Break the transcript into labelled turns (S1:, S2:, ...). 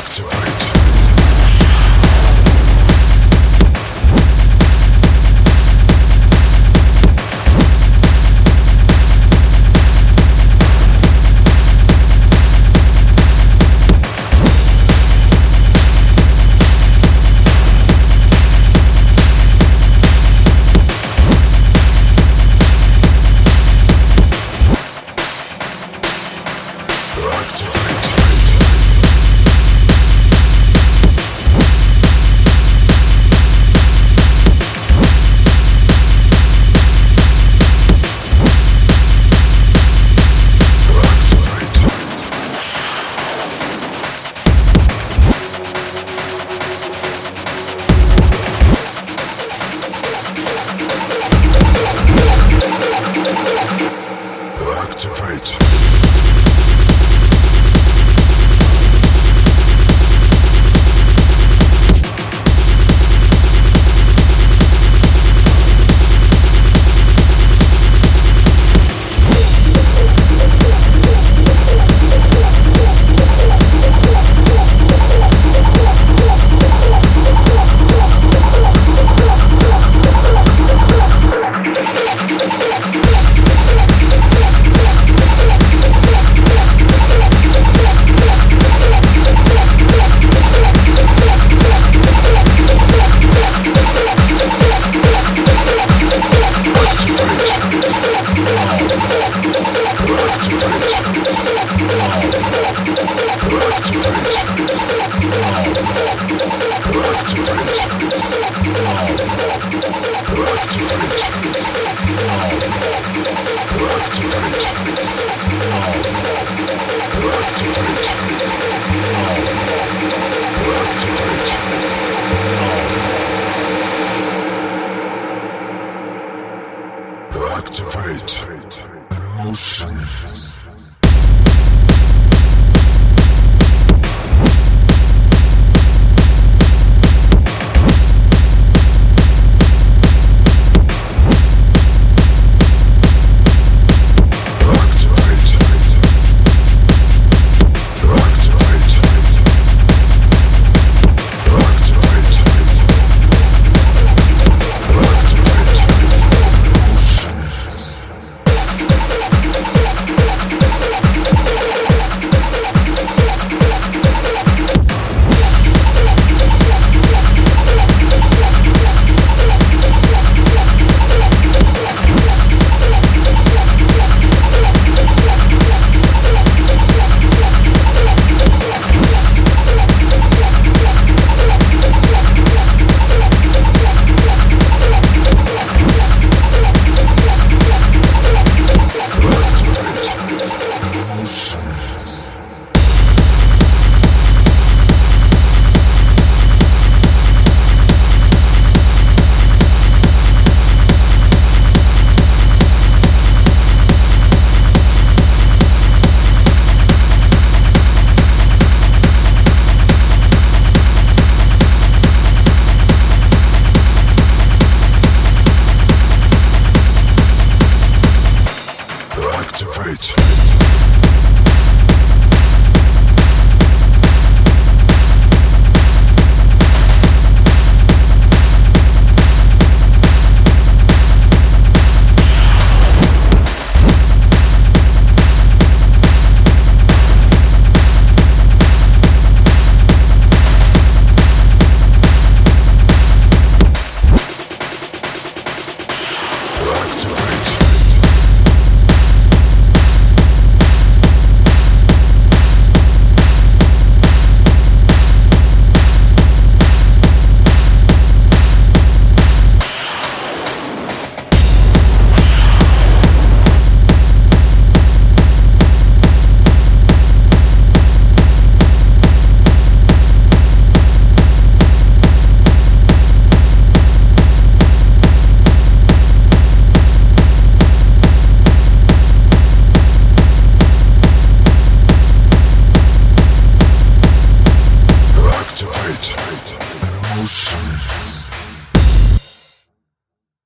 S1: Actua. Activate emotion.